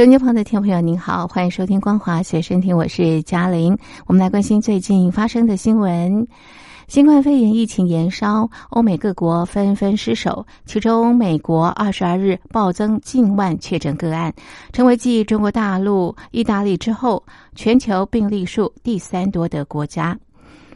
收音机旁的听众朋友，您好，欢迎收听光华随身听，我是嘉玲。我们来关心最近发生的新闻。新冠肺炎疫情延烧，欧美各国纷纷失守，其中美国二十二日暴增近万确诊个案，成为继中国大陆、意大利之后，全球病例数第三多的国家。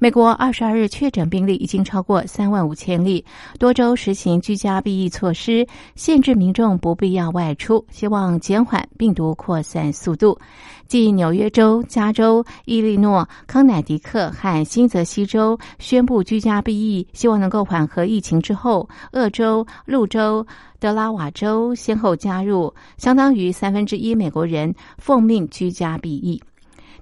美国二十二日确诊病例已经超过三万五千例，多州实行居家避疫措施，限制民众不必要外出，希望减缓病毒扩散速度。继纽约州、加州、伊利诺、康乃狄克和新泽西州宣布居家避疫，希望能够缓和疫情之后，俄州、路州、德拉瓦州先后加入，相当于三分之一美国人奉命居家避疫。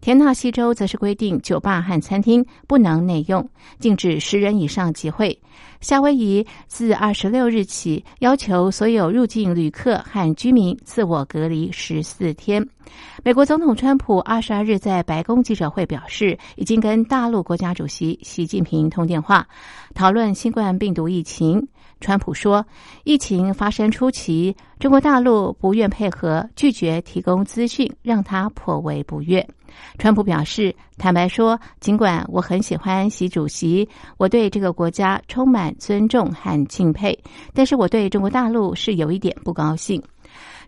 田纳西州则是规定酒吧和餐厅不能内用，禁止十人以上集会。夏威夷自二十六日起要求所有入境旅客和居民自我隔离十四天。美国总统川普二十二日在白宫记者会表示，已经跟大陆国家主席习近平通电话，讨论新冠病毒疫情。川普说，疫情发生初期，中国大陆不愿配合，拒绝提供资讯，让他颇为不悦。川普表示：“坦白说，尽管我很喜欢习主席，我对这个国家充满尊重和敬佩，但是我对中国大陆是有一点不高兴。”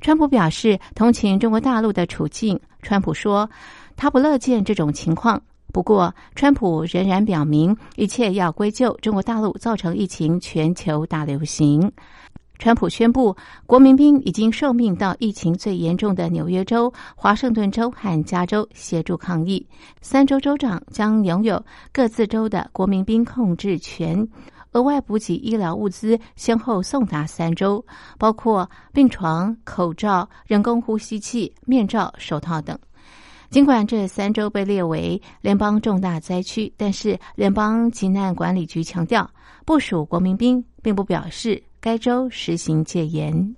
川普表示同情中国大陆的处境。川普说：“他不乐见这种情况。”不过，川普仍然表明，一切要归咎中国大陆造成疫情全球大流行。川普宣布，国民兵已经受命到疫情最严重的纽约州、华盛顿州和加州协助抗疫。三州州长将拥有各自州的国民兵控制权，额外补给医疗物资先后送达三州，包括病床、口罩、人工呼吸器、面罩、手套等。尽管这三州被列为联邦重大灾区，但是联邦急难管理局强调，部署国民兵并不表示。该州实行戒严。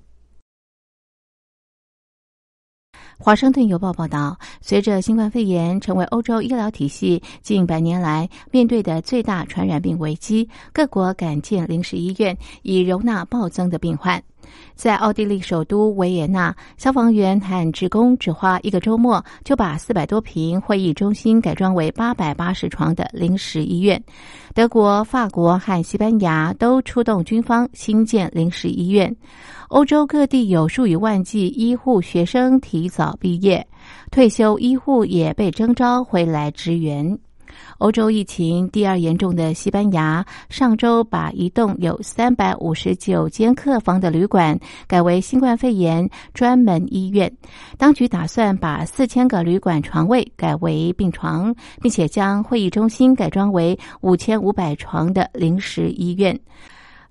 华盛顿邮报报道，随着新冠肺炎成为欧洲医疗体系近百年来面对的最大传染病危机，各国赶建临时医院以容纳暴增的病患。在奥地利首都维也纳，消防员和职工只花一个周末就把四百多平会议中心改装为八百八十床的临时医院。德国、法国和西班牙都出动军方新建临时医院。欧洲各地有数以万计医护学生提早毕业，退休医护也被征召回来支援。欧洲疫情第二严重的西班牙，上周把一栋有三百五十九间客房的旅馆改为新冠肺炎专门医院。当局打算把四千个旅馆床位改为病床，并且将会议中心改装为五千五百床的临时医院。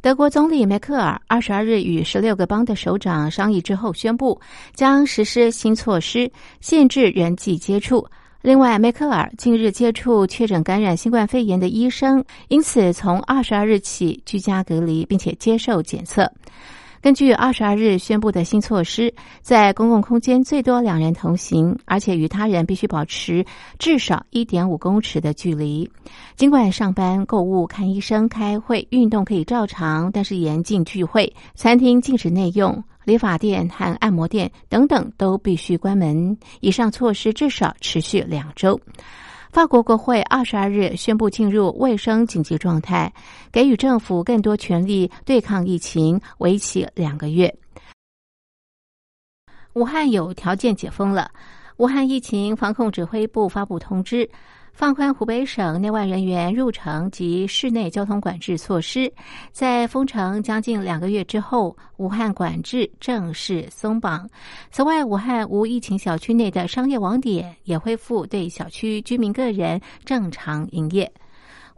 德国总理梅克尔二十二日与十六个邦的首长商议之后，宣布将实施新措施，限制人际接触。另外，梅克尔近日接触确诊感染新冠肺炎的医生，因此从二十二日起居家隔离，并且接受检测。根据二十二日宣布的新措施，在公共空间最多两人同行，而且与他人必须保持至少一点五公尺的距离。尽管上班、购物、看医生、开会、运动可以照常，但是严禁聚会，餐厅禁止内用。理发店和按摩店等等都必须关门。以上措施至少持续两周。法国国会二十二日宣布进入卫生紧急状态，给予政府更多权力对抗疫情，为期两个月。武汉有条件解封了。武汉疫情防控指挥部发布通知。放宽湖北省内外人员入城及室内交通管制措施，在封城将近两个月之后，武汉管制正式松绑。此外，武汉无疫情小区内的商业网点也恢复对小区居民个人正常营业。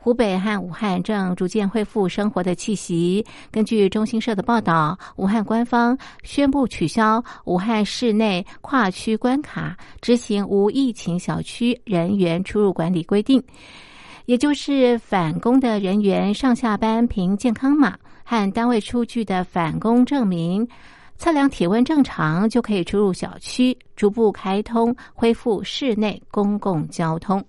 湖北和武汉正逐渐恢复生活的气息。根据中新社的报道，武汉官方宣布取消武汉市内跨区关卡，执行无疫情小区人员出入管理规定，也就是返工的人员上下班凭健康码和单位出具的返工证明。测量体温正常就可以出入小区，逐步开通恢复室内公共交通。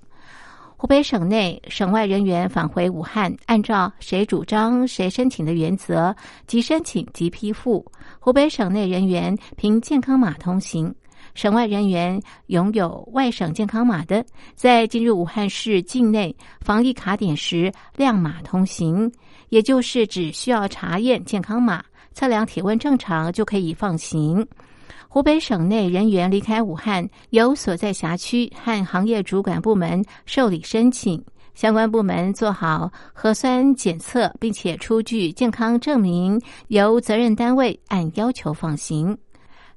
湖北省内省外人员返回武汉，按照谁主张谁申请的原则，即申请即批复。湖北省内人员凭健康码通行，省外人员拥有外省健康码的，在进入武汉市境内防疫卡点时亮码通行，也就是只需要查验健康码。测量体温正常就可以放行。湖北省内人员离开武汉，由所在辖区和行业主管部门受理申请，相关部门做好核酸检测，并且出具健康证明，由责任单位按要求放行。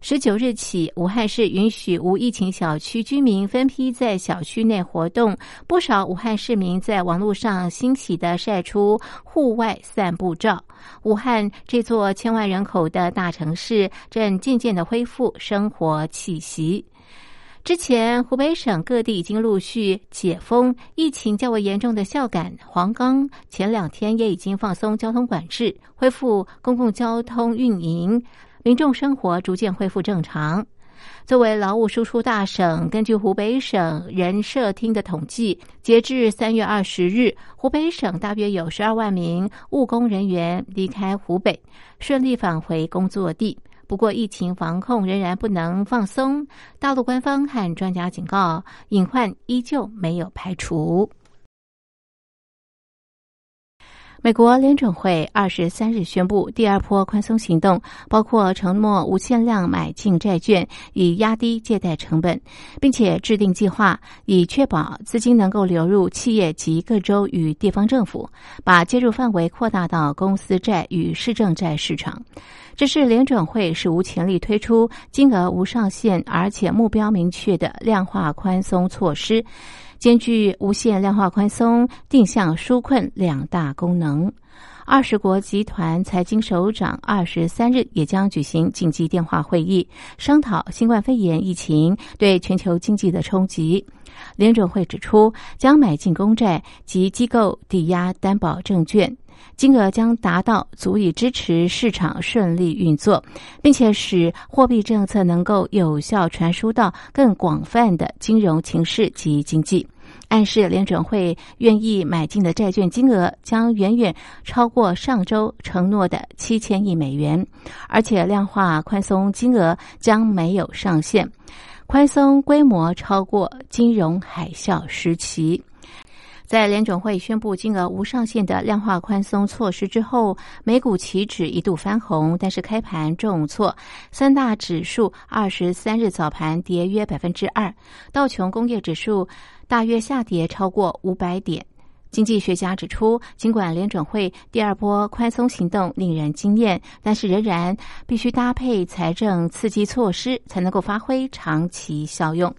十九日起，武汉市允许无疫情小区居民分批在小区内活动。不少武汉市民在网络上欣喜的晒出户外散步照。武汉这座千万人口的大城市正渐渐的恢复生活气息。之前，湖北省各地已经陆续解封，疫情较为严重的孝感、黄冈前两天也已经放松交通管制，恢复公共交通运营。民众生活逐渐恢复正常。作为劳务输出大省，根据湖北省人社厅的统计，截至三月二十日，湖北省大约有十二万名务工人员离开湖北，顺利返回工作地。不过，疫情防控仍然不能放松。大陆官方和专家警告，隐患依旧没有排除。美国联准会二十三日宣布第二波宽松行动，包括承诺无限量买进债券，以压低借贷成本，并且制定计划，以确保资金能够流入企业及各州与地方政府，把介入范围扩大到公司债与市政债市场。这是联准会史无前例推出金额无上限而且目标明确的量化宽松措施。兼具无限量化宽松、定向纾困两大功能。二十国集团财经首长二十三日也将举行紧急电话会议，商讨新冠肺炎疫情对全球经济的冲击。联准会指出，将买进公债及机构抵押担保证券，金额将达到足以支持市场顺利运作，并且使货币政策能够有效传输到更广泛的金融情势及经济。暗示联准会愿意买进的债券金额将远远超过上周承诺的七千亿美元，而且量化宽松金额将没有上限，宽松规模超过金融海啸时期。在联准会宣布金额无上限的量化宽松措施之后，美股期指一度翻红，但是开盘重挫，三大指数二十三日早盘跌约百分之二，道琼工业指数。大约下跌超过五百点。经济学家指出，尽管联准会第二波宽松行动令人惊艳，但是仍然必须搭配财政刺激措施，才能够发挥长期效用。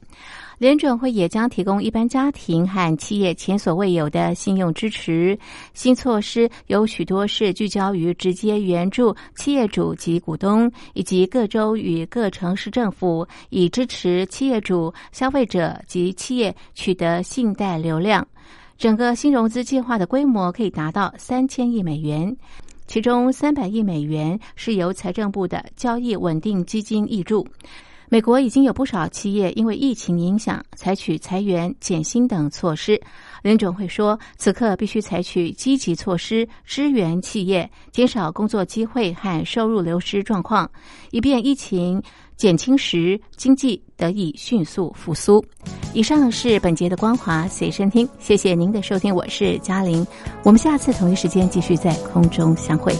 联准会也将提供一般家庭和企业前所未有的信用支持。新措施有许多是聚焦于直接援助企业主及股东，以及各州与各城市政府，以支持企业主、消费者及企业取得信贷流量。整个新融资计划的规模可以达到三千亿美元，其中三百亿美元是由财政部的交易稳定基金挹注。美国已经有不少企业因为疫情影响，采取裁员、减薪等措施。联准会说，此刻必须采取积极措施支援企业，减少工作机会和收入流失状况，以便疫情减轻时经济得以迅速复苏。以上是本节的光华随身听，谢谢您的收听，我是嘉玲，我们下次同一时间继续在空中相会。